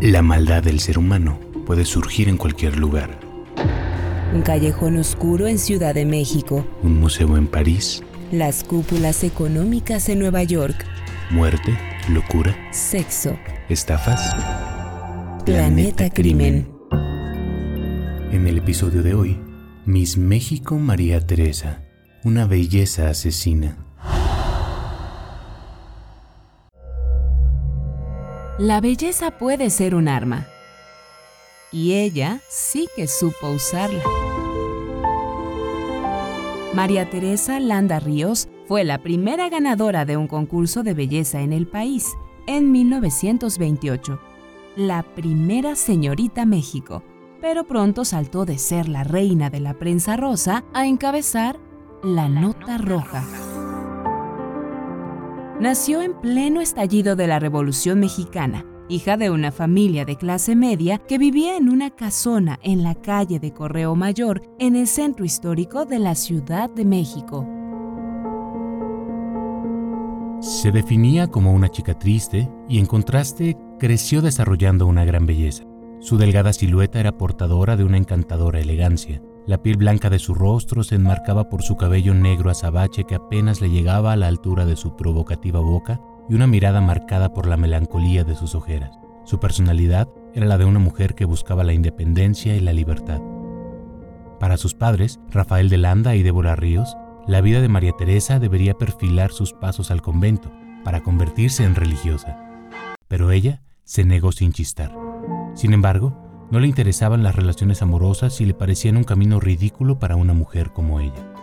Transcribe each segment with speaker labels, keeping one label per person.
Speaker 1: La maldad del ser humano puede surgir en cualquier lugar.
Speaker 2: Un callejón oscuro en Ciudad de México.
Speaker 1: Un museo en París.
Speaker 2: Las cúpulas económicas en Nueva York.
Speaker 1: Muerte, locura.
Speaker 2: Sexo.
Speaker 1: Estafas.
Speaker 2: Planeta, Crimen.
Speaker 1: En el episodio de hoy, Miss México María Teresa, una belleza asesina.
Speaker 2: La belleza puede ser un arma. Y ella sí que supo usarla. María Teresa Landa Ríos fue la primera ganadora de un concurso de belleza en el país en 1928, la primera señorita México, pero pronto saltó de ser la reina de la prensa rosa a encabezar la nota roja. Nació en pleno estallido de la Revolución Mexicana, hija de una familia de clase media que vivía en una casona en la calle de Correo Mayor, en el centro histórico de la Ciudad de México.
Speaker 1: Se definía como una chica triste y en contraste creció desarrollando una gran belleza. Su delgada silueta era portadora de una encantadora elegancia. La piel blanca de su rostro se enmarcaba por su cabello negro azabache que apenas le llegaba a la altura de su provocativa boca y una mirada marcada por la melancolía de sus ojeras. Su personalidad era la de una mujer que buscaba la independencia y la libertad. Para sus padres, Rafael de Landa y Débora Ríos, la vida de María Teresa debería perfilar sus pasos al convento para convertirse en religiosa. Pero ella se negó sin chistar. Sin embargo, no le interesaban las relaciones amorosas y le parecían un camino ridículo para una mujer como ella.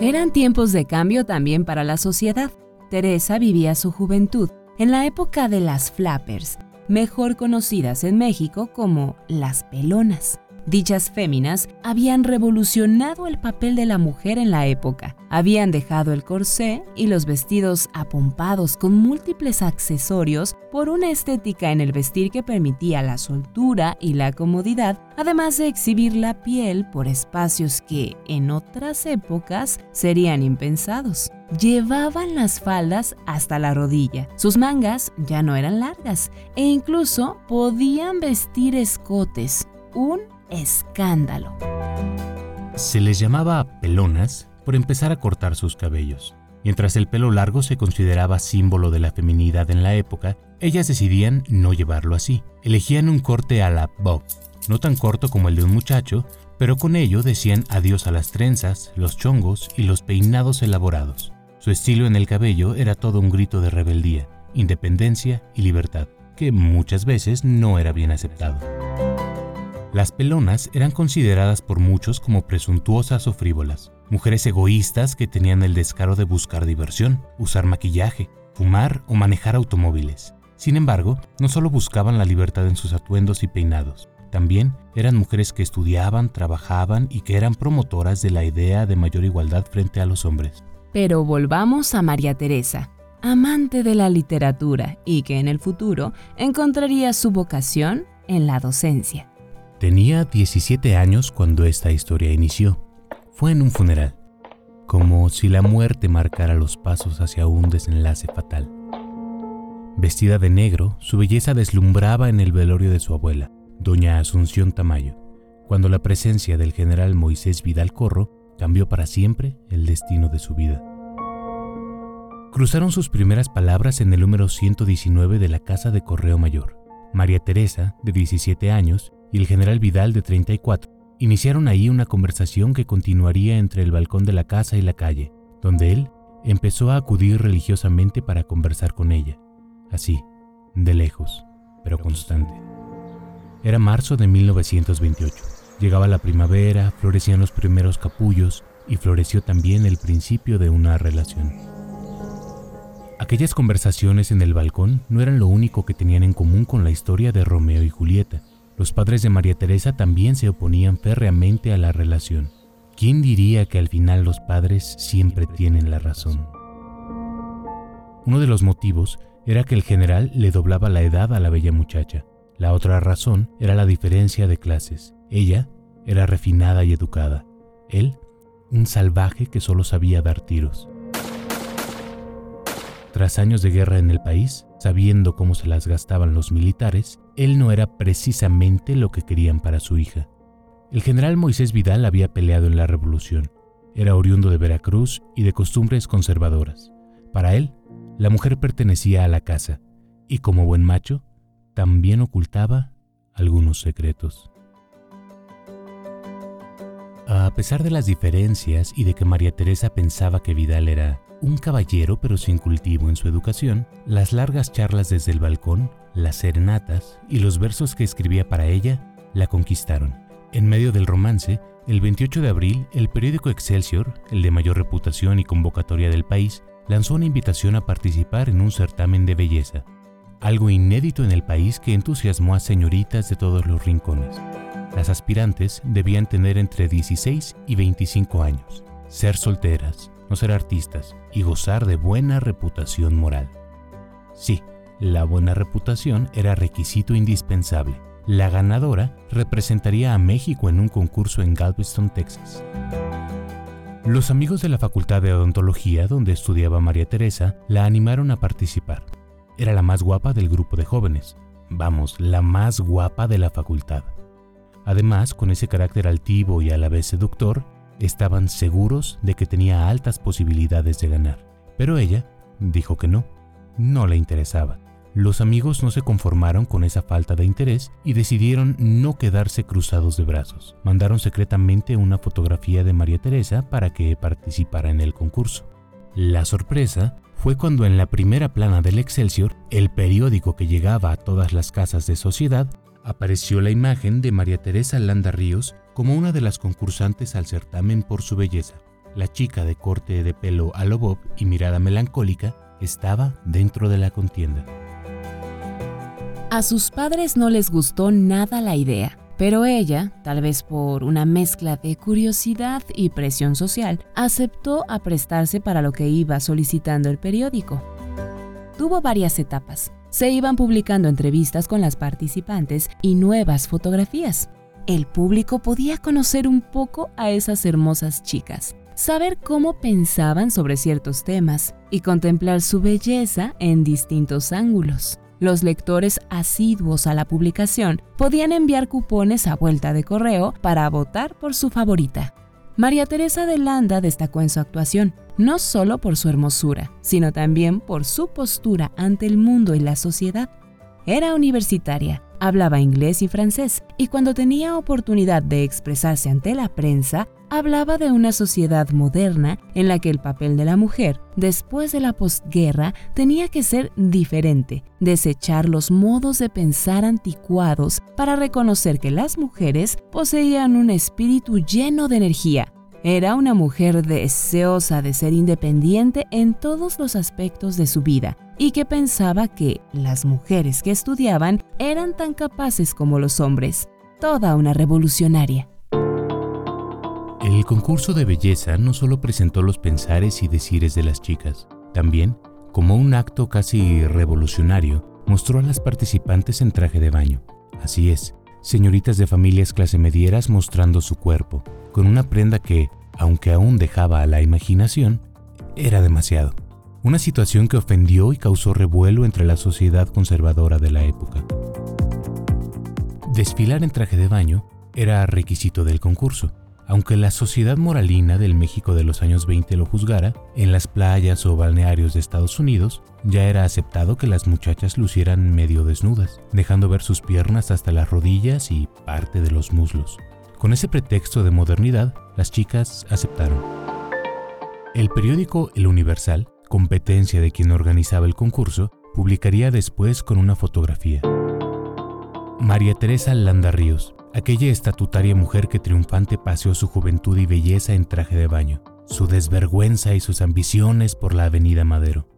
Speaker 2: Eran tiempos de cambio también para la sociedad. Teresa vivía su juventud en la época de las flappers, mejor conocidas en México como las pelonas. Dichas féminas habían revolucionado el papel de la mujer en la época. Habían dejado el corsé y los vestidos apompados con múltiples accesorios por una estética en el vestir que permitía la soltura y la comodidad, además de exhibir la piel por espacios que en otras épocas serían impensados. Llevaban las faldas hasta la rodilla, sus mangas ya no eran largas e incluso podían vestir escotes, un escándalo.
Speaker 1: Se les llamaba pelonas por empezar a cortar sus cabellos. Mientras el pelo largo se consideraba símbolo de la feminidad en la época, ellas decidían no llevarlo así. Elegían un corte a la bob, no tan corto como el de un muchacho, pero con ello decían adiós a las trenzas, los chongos y los peinados elaborados. Su estilo en el cabello era todo un grito de rebeldía, independencia y libertad, que muchas veces no era bien aceptado. Las pelonas eran consideradas por muchos como presuntuosas o frívolas, mujeres egoístas que tenían el descaro de buscar diversión, usar maquillaje, fumar o manejar automóviles. Sin embargo, no solo buscaban la libertad en sus atuendos y peinados, también eran mujeres que estudiaban, trabajaban y que eran promotoras de la idea de mayor igualdad frente a los hombres.
Speaker 2: Pero volvamos a María Teresa, amante de la literatura y que en el futuro encontraría su vocación en la docencia.
Speaker 1: Tenía 17 años cuando esta historia inició. Fue en un funeral, como si la muerte marcara los pasos hacia un desenlace fatal. Vestida de negro, su belleza deslumbraba en el velorio de su abuela, doña Asunción Tamayo, cuando la presencia del general Moisés Vidal Corro cambió para siempre el destino de su vida. Cruzaron sus primeras palabras en el número 119 de la Casa de Correo Mayor. María Teresa, de 17 años, y el general Vidal de 34 iniciaron ahí una conversación que continuaría entre el balcón de la casa y la calle, donde él empezó a acudir religiosamente para conversar con ella, así, de lejos, pero constante. Era marzo de 1928. Llegaba la primavera, florecían los primeros capullos y floreció también el principio de una relación. Aquellas conversaciones en el balcón no eran lo único que tenían en común con la historia de Romeo y Julieta. Los padres de María Teresa también se oponían férreamente a la relación. ¿Quién diría que al final los padres siempre tienen la razón? Uno de los motivos era que el general le doblaba la edad a la bella muchacha. La otra razón era la diferencia de clases. Ella era refinada y educada. Él, un salvaje que solo sabía dar tiros. Tras años de guerra en el país, sabiendo cómo se las gastaban los militares, él no era precisamente lo que querían para su hija. El general Moisés Vidal había peleado en la revolución. Era oriundo de Veracruz y de costumbres conservadoras. Para él, la mujer pertenecía a la casa y como buen macho, también ocultaba algunos secretos. A pesar de las diferencias y de que María Teresa pensaba que Vidal era un caballero pero sin cultivo en su educación, las largas charlas desde el balcón, las serenatas y los versos que escribía para ella la conquistaron. En medio del romance, el 28 de abril, el periódico Excelsior, el de mayor reputación y convocatoria del país, lanzó una invitación a participar en un certamen de belleza, algo inédito en el país que entusiasmó a señoritas de todos los rincones. Las aspirantes debían tener entre 16 y 25 años, ser solteras, no ser artistas y gozar de buena reputación moral. Sí, la buena reputación era requisito indispensable. La ganadora representaría a México en un concurso en Galveston, Texas. Los amigos de la Facultad de Odontología, donde estudiaba María Teresa, la animaron a participar. Era la más guapa del grupo de jóvenes. Vamos, la más guapa de la facultad. Además, con ese carácter altivo y a la vez seductor, Estaban seguros de que tenía altas posibilidades de ganar, pero ella dijo que no, no le interesaba. Los amigos no se conformaron con esa falta de interés y decidieron no quedarse cruzados de brazos. Mandaron secretamente una fotografía de María Teresa para que participara en el concurso. La sorpresa fue cuando en la primera plana del Excelsior, el periódico que llegaba a todas las casas de sociedad, apareció la imagen de María Teresa Landa Ríos como una de las concursantes al certamen por su belleza. La chica de corte de pelo a lo bob y mirada melancólica estaba dentro de la contienda.
Speaker 2: A sus padres no les gustó nada la idea, pero ella, tal vez por una mezcla de curiosidad y presión social, aceptó a prestarse para lo que iba solicitando el periódico. Tuvo varias etapas se iban publicando entrevistas con las participantes y nuevas fotografías. El público podía conocer un poco a esas hermosas chicas, saber cómo pensaban sobre ciertos temas y contemplar su belleza en distintos ángulos. Los lectores asiduos a la publicación podían enviar cupones a vuelta de correo para votar por su favorita. María Teresa de Landa destacó en su actuación, no solo por su hermosura, sino también por su postura ante el mundo y la sociedad. Era universitaria, hablaba inglés y francés, y cuando tenía oportunidad de expresarse ante la prensa, hablaba de una sociedad moderna en la que el papel de la mujer, después de la posguerra, tenía que ser diferente, desechar los modos de pensar anticuados para reconocer que las mujeres poseían un espíritu lleno de energía. Era una mujer deseosa de ser independiente en todos los aspectos de su vida y que pensaba que las mujeres que estudiaban eran tan capaces como los hombres. Toda una revolucionaria.
Speaker 1: El concurso de belleza no solo presentó los pensares y decires de las chicas, también, como un acto casi revolucionario, mostró a las participantes en traje de baño. Así es, señoritas de familias clase medieras mostrando su cuerpo, con una prenda que, aunque aún dejaba a la imaginación, era demasiado. Una situación que ofendió y causó revuelo entre la sociedad conservadora de la época. Desfilar en traje de baño era requisito del concurso, aunque la sociedad moralina del México de los años 20 lo juzgara, en las playas o balnearios de Estados Unidos ya era aceptado que las muchachas lucieran medio desnudas, dejando ver sus piernas hasta las rodillas y parte de los muslos. Con ese pretexto de modernidad, las chicas aceptaron. El periódico El Universal, competencia de quien organizaba el concurso, publicaría después con una fotografía. María Teresa Landa Ríos, aquella estatutaria mujer que triunfante paseó su juventud y belleza en traje de baño, su desvergüenza y sus ambiciones por la avenida Madero.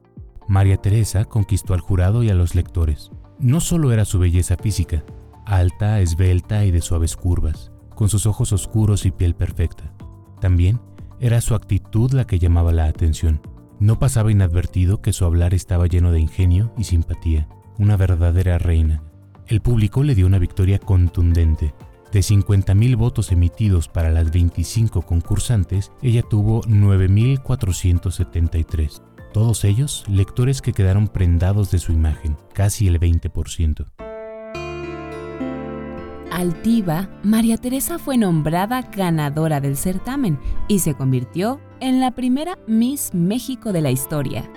Speaker 1: María Teresa conquistó al jurado y a los lectores. No solo era su belleza física, alta, esbelta y de suaves curvas, con sus ojos oscuros y piel perfecta. También era su actitud la que llamaba la atención. No pasaba inadvertido que su hablar estaba lleno de ingenio y simpatía, una verdadera reina. El público le dio una victoria contundente, de 50.000 votos emitidos para las 25 concursantes, ella tuvo 9.473. Todos ellos lectores que quedaron prendados de su imagen, casi el 20%.
Speaker 2: Altiva, María Teresa fue nombrada ganadora del certamen y se convirtió en la primera Miss México de la historia.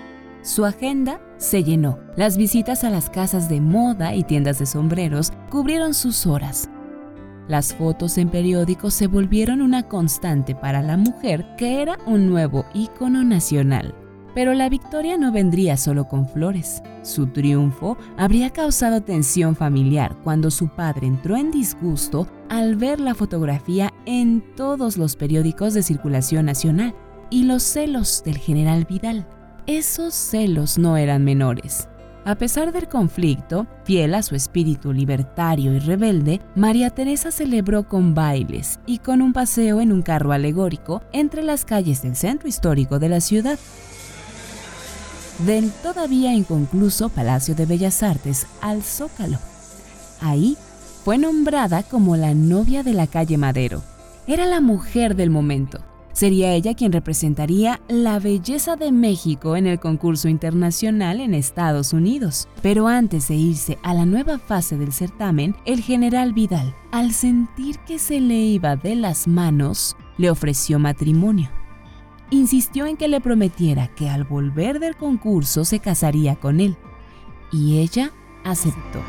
Speaker 2: Su agenda se llenó. Las visitas a las casas de moda y tiendas de sombreros cubrieron sus horas. Las fotos en periódicos se volvieron una constante para la mujer que era un nuevo ícono nacional. Pero la victoria no vendría solo con flores. Su triunfo habría causado tensión familiar cuando su padre entró en disgusto al ver la fotografía en todos los periódicos de circulación nacional y los celos del general Vidal. Esos celos no eran menores. A pesar del conflicto, fiel a su espíritu libertario y rebelde, María Teresa celebró con bailes y con un paseo en un carro alegórico entre las calles del centro histórico de la ciudad del todavía inconcluso Palacio de Bellas Artes al Zócalo. Ahí fue nombrada como la novia de la calle Madero. Era la mujer del momento. Sería ella quien representaría la belleza de México en el concurso internacional en Estados Unidos. Pero antes de irse a la nueva fase del certamen, el general Vidal, al sentir que se le iba de las manos, le ofreció matrimonio insistió en que le prometiera que al volver del concurso se casaría con él, y ella aceptó.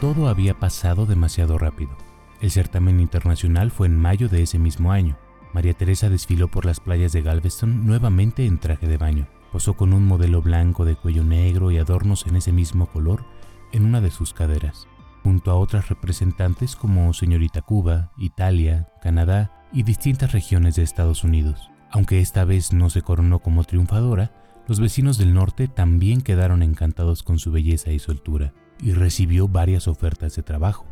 Speaker 1: Todo había pasado demasiado rápido. El certamen internacional fue en mayo de ese mismo año. María Teresa desfiló por las playas de Galveston nuevamente en traje de baño. Posó con un modelo blanco de cuello negro y adornos en ese mismo color en una de sus caderas junto a otras representantes como Señorita Cuba, Italia, Canadá y distintas regiones de Estados Unidos. Aunque esta vez no se coronó como triunfadora, los vecinos del norte también quedaron encantados con su belleza y soltura, y recibió varias ofertas de trabajo,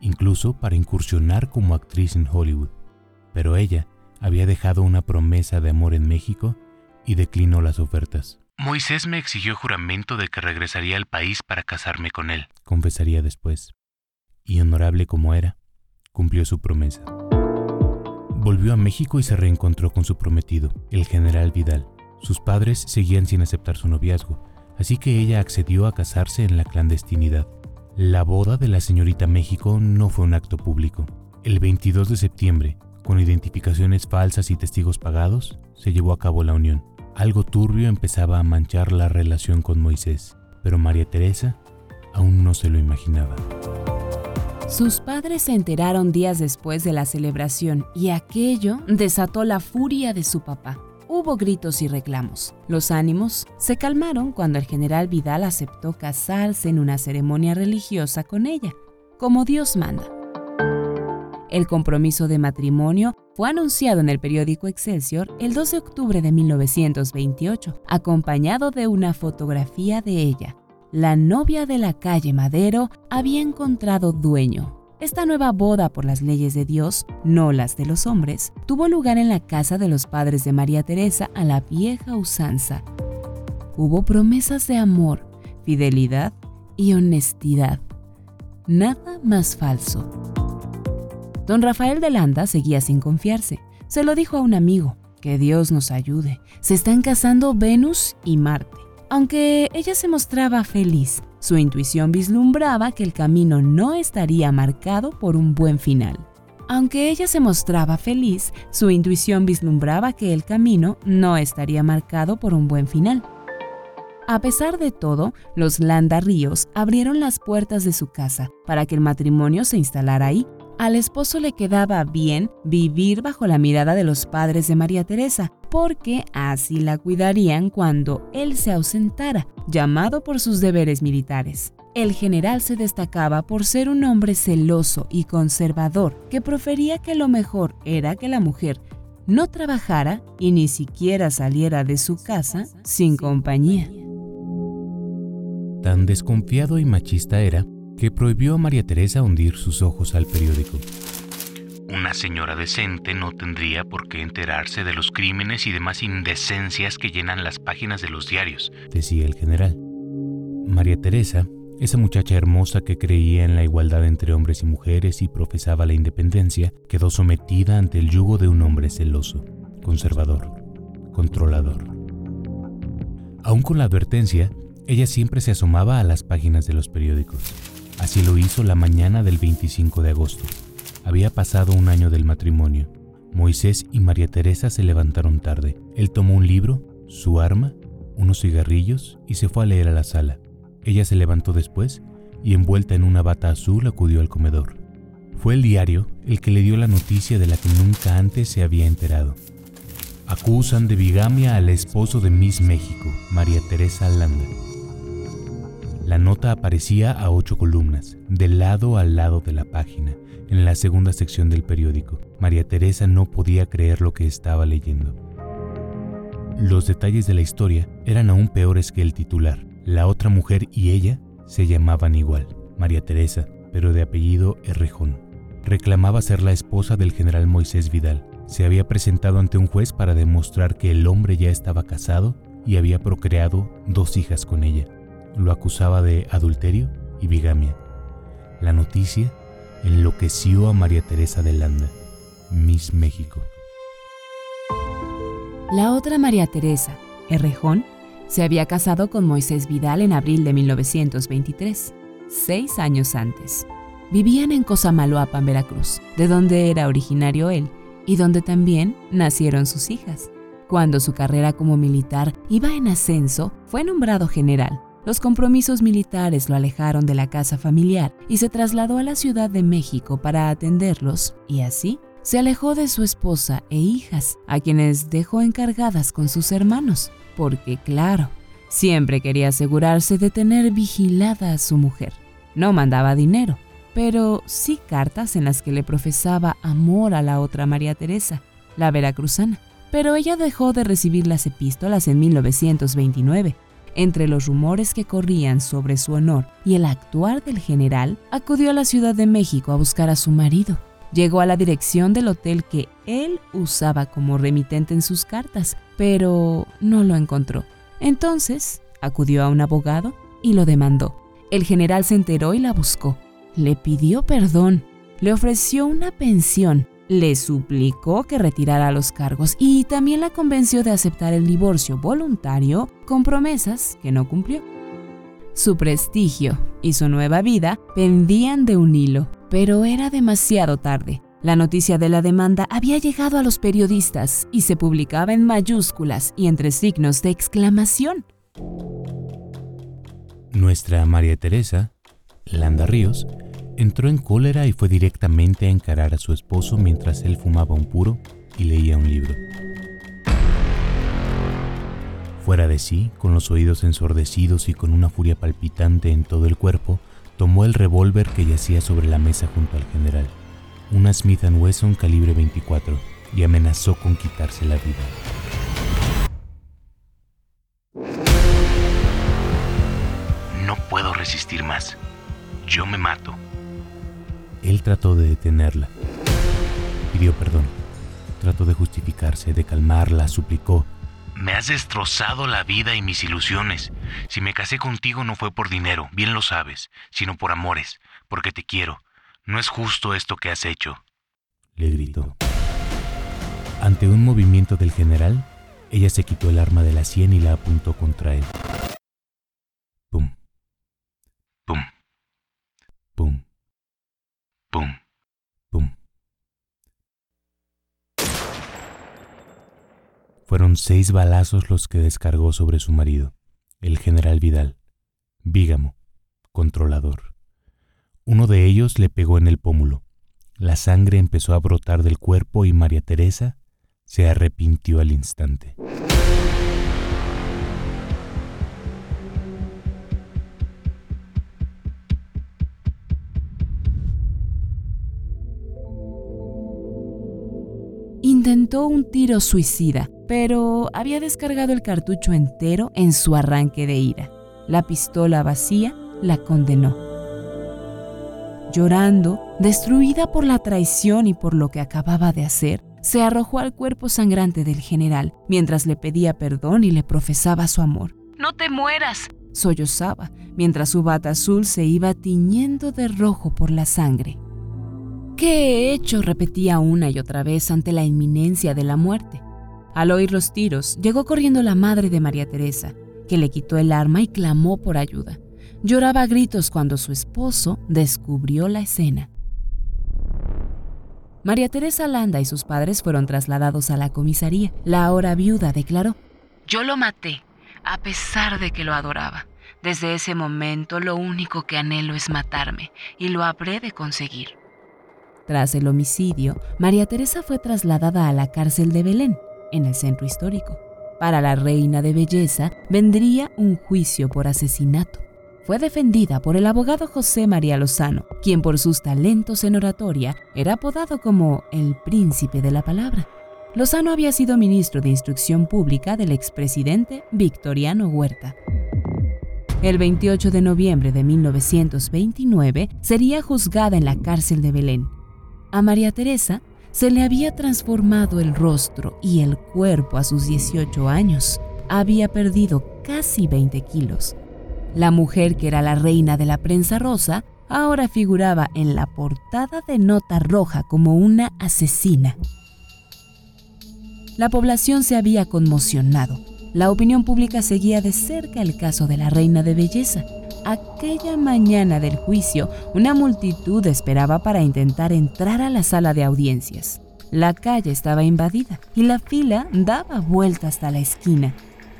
Speaker 1: incluso para incursionar como actriz en Hollywood. Pero ella había dejado una promesa de amor en México y declinó las ofertas. Moisés me exigió juramento de que regresaría al país para casarme con él, confesaría después. Y honorable como era, cumplió su promesa. Volvió a México y se reencontró con su prometido, el general Vidal. Sus padres seguían sin aceptar su noviazgo, así que ella accedió a casarse en la clandestinidad. La boda de la señorita México no fue un acto público. El 22 de septiembre, con identificaciones falsas y testigos pagados, se llevó a cabo la unión. Algo turbio empezaba a manchar la relación con Moisés, pero María Teresa aún no se lo imaginaba.
Speaker 2: Sus padres se enteraron días después de la celebración y aquello desató la furia de su papá. Hubo gritos y reclamos. Los ánimos se calmaron cuando el general Vidal aceptó casarse en una ceremonia religiosa con ella, como Dios manda. El compromiso de matrimonio fue anunciado en el periódico Excelsior el 2 de octubre de 1928, acompañado de una fotografía de ella. La novia de la calle Madero había encontrado dueño. Esta nueva boda por las leyes de Dios, no las de los hombres, tuvo lugar en la casa de los padres de María Teresa a la vieja usanza. Hubo promesas de amor, fidelidad y honestidad. Nada más falso. Don Rafael de Landa seguía sin confiarse. Se lo dijo a un amigo, que Dios nos ayude. Se están casando Venus y Marte. Aunque ella se mostraba feliz, su intuición vislumbraba que el camino no estaría marcado por un buen final. Aunque ella se mostraba feliz, su intuición vislumbraba que el camino no estaría marcado por un buen final. A pesar de todo, los Landa Ríos abrieron las puertas de su casa para que el matrimonio se instalara ahí al esposo le quedaba bien vivir bajo la mirada de los padres de María Teresa, porque así la cuidarían cuando él se ausentara, llamado por sus deberes militares. El general se destacaba por ser un hombre celoso y conservador que prefería que lo mejor era que la mujer no trabajara y ni siquiera saliera de su casa sin compañía.
Speaker 1: Tan desconfiado y machista era que prohibió a María Teresa hundir sus ojos al periódico. Una señora decente no tendría por qué enterarse de los crímenes y demás indecencias que llenan las páginas de los diarios, decía el general. María Teresa, esa muchacha hermosa que creía en la igualdad entre hombres y mujeres y profesaba la independencia, quedó sometida ante el yugo de un hombre celoso. conservador, controlador. Aún con la advertencia, ella siempre se asomaba a las páginas de los periódicos. Así lo hizo la mañana del 25 de agosto. Había pasado un año del matrimonio. Moisés y María Teresa se levantaron tarde. Él tomó un libro, su arma, unos cigarrillos y se fue a leer a la sala. Ella se levantó después y envuelta en una bata azul acudió al comedor. Fue el diario el que le dio la noticia de la que nunca antes se había enterado. Acusan de bigamia al esposo de Miss México, María Teresa Landa. La nota aparecía a ocho columnas, de lado a lado de la página, en la segunda sección del periódico. María Teresa no podía creer lo que estaba leyendo. Los detalles de la historia eran aún peores que el titular. La otra mujer y ella se llamaban igual, María Teresa, pero de apellido Errejón. Reclamaba ser la esposa del general Moisés Vidal. Se había presentado ante un juez para demostrar que el hombre ya estaba casado y había procreado dos hijas con ella. Lo acusaba de adulterio y bigamia. La noticia enloqueció a María Teresa de Landa, Miss México.
Speaker 2: La otra María Teresa, Errejón, se había casado con Moisés Vidal en abril de 1923, seis años antes. Vivían en Cosamaloapan, Veracruz, de donde era originario él y donde también nacieron sus hijas. Cuando su carrera como militar iba en ascenso, fue nombrado general. Los compromisos militares lo alejaron de la casa familiar y se trasladó a la Ciudad de México para atenderlos, y así se alejó de su esposa e hijas, a quienes dejó encargadas con sus hermanos, porque claro, siempre quería asegurarse de tener vigilada a su mujer. No mandaba dinero, pero sí cartas en las que le profesaba amor a la otra María Teresa, la veracruzana. Pero ella dejó de recibir las epístolas en 1929. Entre los rumores que corrían sobre su honor y el actuar del general, acudió a la Ciudad de México a buscar a su marido, Llegó a la dirección del hotel que él usaba como remitente en sus cartas, pero no lo encontró. Entonces acudió a un abogado y lo demandó. El general se enteró y la buscó. Le pidió perdón, le ofreció una pensión, le suplicó que retirara los cargos y también la convenció de aceptar el divorcio voluntario con promesas que no cumplió. Su prestigio y su nueva vida pendían de un hilo. Pero era demasiado tarde. La noticia de la demanda había llegado a los periodistas y se publicaba en mayúsculas y entre signos de exclamación.
Speaker 1: Nuestra María Teresa, Landa Ríos, entró en cólera y fue directamente a encarar a su esposo mientras él fumaba un puro y leía un libro. Fuera de sí, con los oídos ensordecidos y con una furia palpitante en todo el cuerpo, tomó el revólver que yacía sobre la mesa junto al general, una Smith Wesson calibre 24, y amenazó con quitarse la vida.
Speaker 3: No puedo resistir más. Yo me mato.
Speaker 1: Él trató de detenerla. Pidió perdón. Trató de justificarse, de calmarla, suplicó,
Speaker 3: me has destrozado la vida y mis ilusiones. Si me casé contigo no fue por dinero, bien lo sabes, sino por amores, porque te quiero. No es justo esto que has hecho.
Speaker 1: Le gritó. Ante un movimiento del general, ella se quitó el arma de la sien y la apuntó contra él. Pum.
Speaker 3: Pum.
Speaker 1: Fueron seis balazos los que descargó sobre su marido, el general Vidal, vígamo, controlador. Uno de ellos le pegó en el pómulo. La sangre empezó a brotar del cuerpo y María Teresa se arrepintió al instante.
Speaker 2: Intentó un tiro suicida, pero había descargado el cartucho entero en su arranque de ira. La pistola vacía la condenó. Llorando, destruida por la traición y por lo que acababa de hacer, se arrojó al cuerpo sangrante del general mientras le pedía perdón y le profesaba su amor. No te mueras, sollozaba, mientras su bata azul se iba tiñendo de rojo por la sangre. ¿Qué he hecho? repetía una y otra vez ante la inminencia de la muerte. Al oír los tiros, llegó corriendo la madre de María Teresa, que le quitó el arma y clamó por ayuda. Lloraba a gritos cuando su esposo descubrió la escena. María Teresa Landa y sus padres fueron trasladados a la comisaría. La ahora viuda declaró,
Speaker 4: Yo lo maté, a pesar de que lo adoraba. Desde ese momento lo único que anhelo es matarme, y lo habré de conseguir.
Speaker 2: Tras el homicidio, María Teresa fue trasladada a la cárcel de Belén, en el centro histórico. Para la reina de belleza vendría un juicio por asesinato. Fue defendida por el abogado José María Lozano, quien por sus talentos en oratoria era apodado como el príncipe de la palabra. Lozano había sido ministro de Instrucción Pública del expresidente Victoriano Huerta. El 28 de noviembre de 1929 sería juzgada en la cárcel de Belén. A María Teresa se le había transformado el rostro y el cuerpo a sus 18 años. Había perdido casi 20 kilos. La mujer que era la reina de la prensa rosa ahora figuraba en la portada de Nota Roja como una asesina. La población se había conmocionado. La opinión pública seguía de cerca el caso de la reina de belleza. Aquella mañana del juicio, una multitud esperaba para intentar entrar a la sala de audiencias. La calle estaba invadida y la fila daba vuelta hasta la esquina.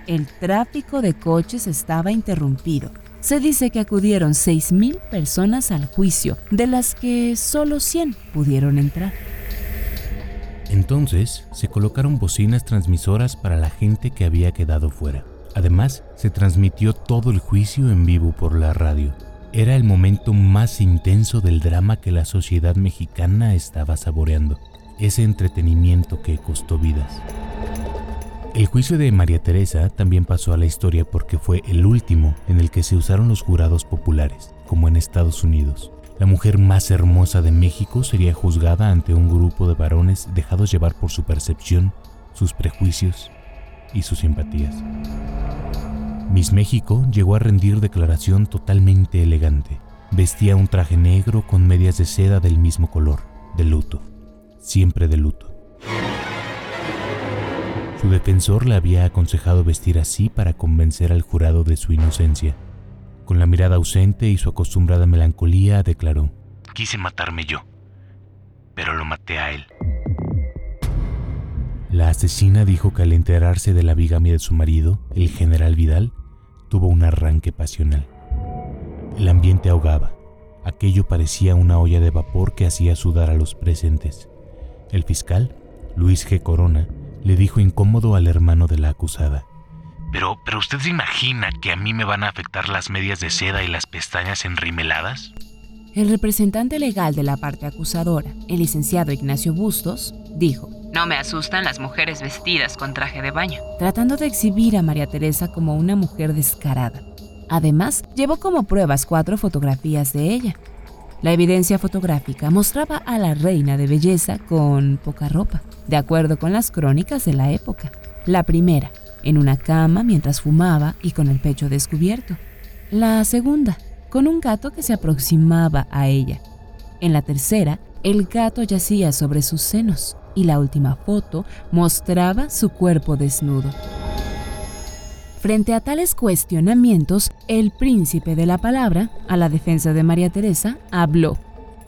Speaker 2: El tráfico de coches estaba interrumpido. Se dice que acudieron 6.000 personas al juicio, de las que solo 100 pudieron entrar.
Speaker 1: Entonces se colocaron bocinas transmisoras para la gente que había quedado fuera. Además, se transmitió todo el juicio en vivo por la radio. Era el momento más intenso del drama que la sociedad mexicana estaba saboreando, ese entretenimiento que costó vidas. El juicio de María Teresa también pasó a la historia porque fue el último en el que se usaron los jurados populares, como en Estados Unidos. La mujer más hermosa de México sería juzgada ante un grupo de varones dejados llevar por su percepción, sus prejuicios y sus simpatías. Miss México llegó a rendir declaración totalmente elegante. Vestía un traje negro con medias de seda del mismo color, de luto, siempre de luto. Su defensor le había aconsejado vestir así para convencer al jurado de su inocencia. Con la mirada ausente y su acostumbrada melancolía, declaró,
Speaker 3: Quise matarme yo, pero lo maté a él.
Speaker 1: La asesina dijo que al enterarse de la bigamia de su marido, el general Vidal, tuvo un arranque pasional. El ambiente ahogaba. Aquello parecía una olla de vapor que hacía sudar a los presentes. El fiscal, Luis G. Corona, le dijo incómodo al hermano de la acusada.
Speaker 3: Pero, pero usted se imagina que a mí me van a afectar las medias de seda y las pestañas enrimeladas?
Speaker 2: El representante legal de la parte acusadora, el licenciado Ignacio Bustos, dijo,
Speaker 4: No me asustan las mujeres vestidas con traje de baño.
Speaker 2: tratando de exhibir a María Teresa como una mujer descarada. Además, llevó como pruebas cuatro fotografías de ella. La evidencia fotográfica mostraba a la reina de belleza con poca ropa, de acuerdo con las crónicas de la época. La primera, en una cama mientras fumaba y con el pecho descubierto. La segunda, con un gato que se aproximaba a ella. En la tercera, el gato yacía sobre sus senos y la última foto mostraba su cuerpo desnudo. Frente a tales cuestionamientos, el príncipe de la palabra, a la defensa de María Teresa, habló.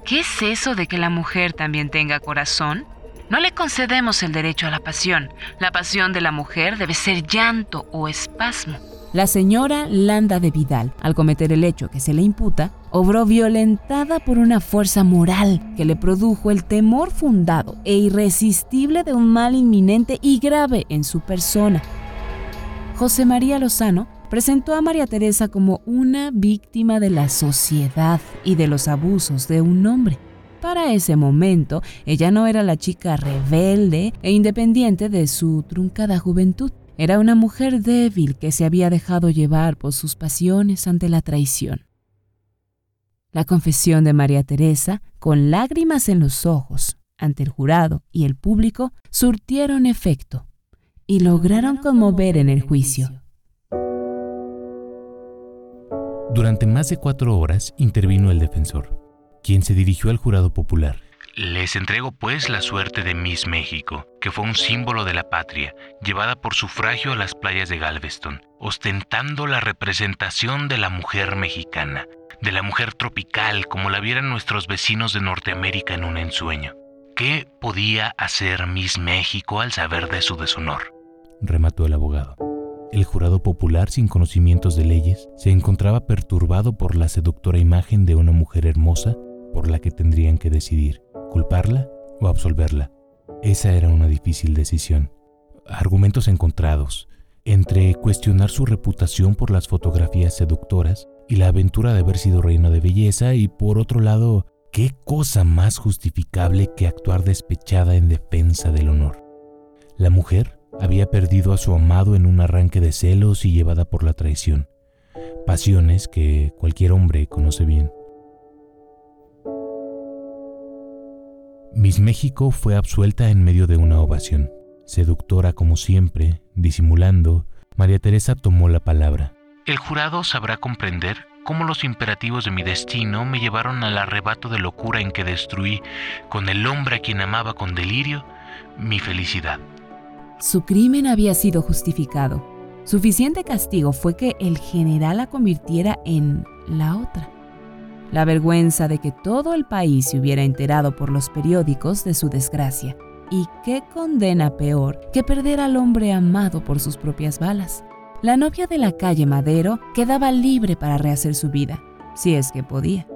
Speaker 4: ¿Qué es eso de que la mujer también tenga corazón? No le concedemos el derecho a la pasión. La pasión de la mujer debe ser llanto o espasmo.
Speaker 2: La señora Landa de Vidal, al cometer el hecho que se le imputa, obró violentada por una fuerza moral que le produjo el temor fundado e irresistible de un mal inminente y grave en su persona. José María Lozano presentó a María Teresa como una víctima de la sociedad y de los abusos de un hombre. Para ese momento, ella no era la chica rebelde e independiente de su truncada juventud. Era una mujer débil que se había dejado llevar por sus pasiones ante la traición. La confesión de María Teresa, con lágrimas en los ojos, ante el jurado y el público, surtieron efecto y lograron conmover en el juicio.
Speaker 1: Durante más de cuatro horas intervino el defensor, quien se dirigió al jurado popular.
Speaker 3: Les entrego pues la suerte de Miss México, que fue un símbolo de la patria, llevada por sufragio a las playas de Galveston, ostentando la representación de la mujer mexicana, de la mujer tropical como la vieran nuestros vecinos de Norteamérica en un ensueño. ¿Qué podía hacer Miss México al saber de su deshonor?
Speaker 1: remató el abogado. El jurado popular sin conocimientos de leyes se encontraba perturbado por la seductora imagen de una mujer hermosa por la que tendrían que decidir, culparla o absolverla. Esa era una difícil decisión. Argumentos encontrados, entre cuestionar su reputación por las fotografías seductoras y la aventura de haber sido reina de belleza y por otro lado, qué cosa más justificable que actuar despechada en defensa del honor. La mujer había perdido a su amado en un arranque de celos y llevada por la traición, pasiones que cualquier hombre conoce bien. Miss México fue absuelta en medio de una ovación. Seductora como siempre, disimulando, María Teresa tomó la palabra.
Speaker 3: El jurado sabrá comprender cómo los imperativos de mi destino me llevaron al arrebato de locura en que destruí, con el hombre a quien amaba con delirio, mi felicidad.
Speaker 2: Su crimen había sido justificado. Suficiente castigo fue que el general la convirtiera en la otra. La vergüenza de que todo el país se hubiera enterado por los periódicos de su desgracia. Y qué condena peor que perder al hombre amado por sus propias balas. La novia de la calle Madero quedaba libre para rehacer su vida, si es que podía.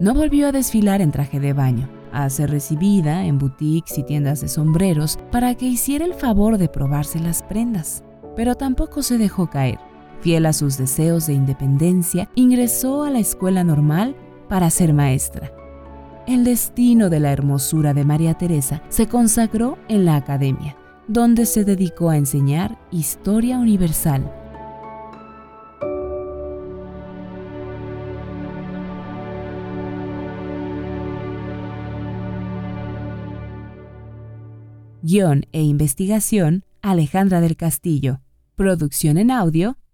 Speaker 2: No volvió a desfilar en traje de baño, a ser recibida en boutiques y tiendas de sombreros para que hiciera el favor de probarse las prendas. Pero tampoco se dejó caer. Fiel a sus deseos de independencia, ingresó a la escuela normal para ser maestra. El destino de la hermosura de María Teresa se consagró en la academia, donde se dedicó a enseñar historia universal Guión e investigación, Alejandra del Castillo. Producción en audio,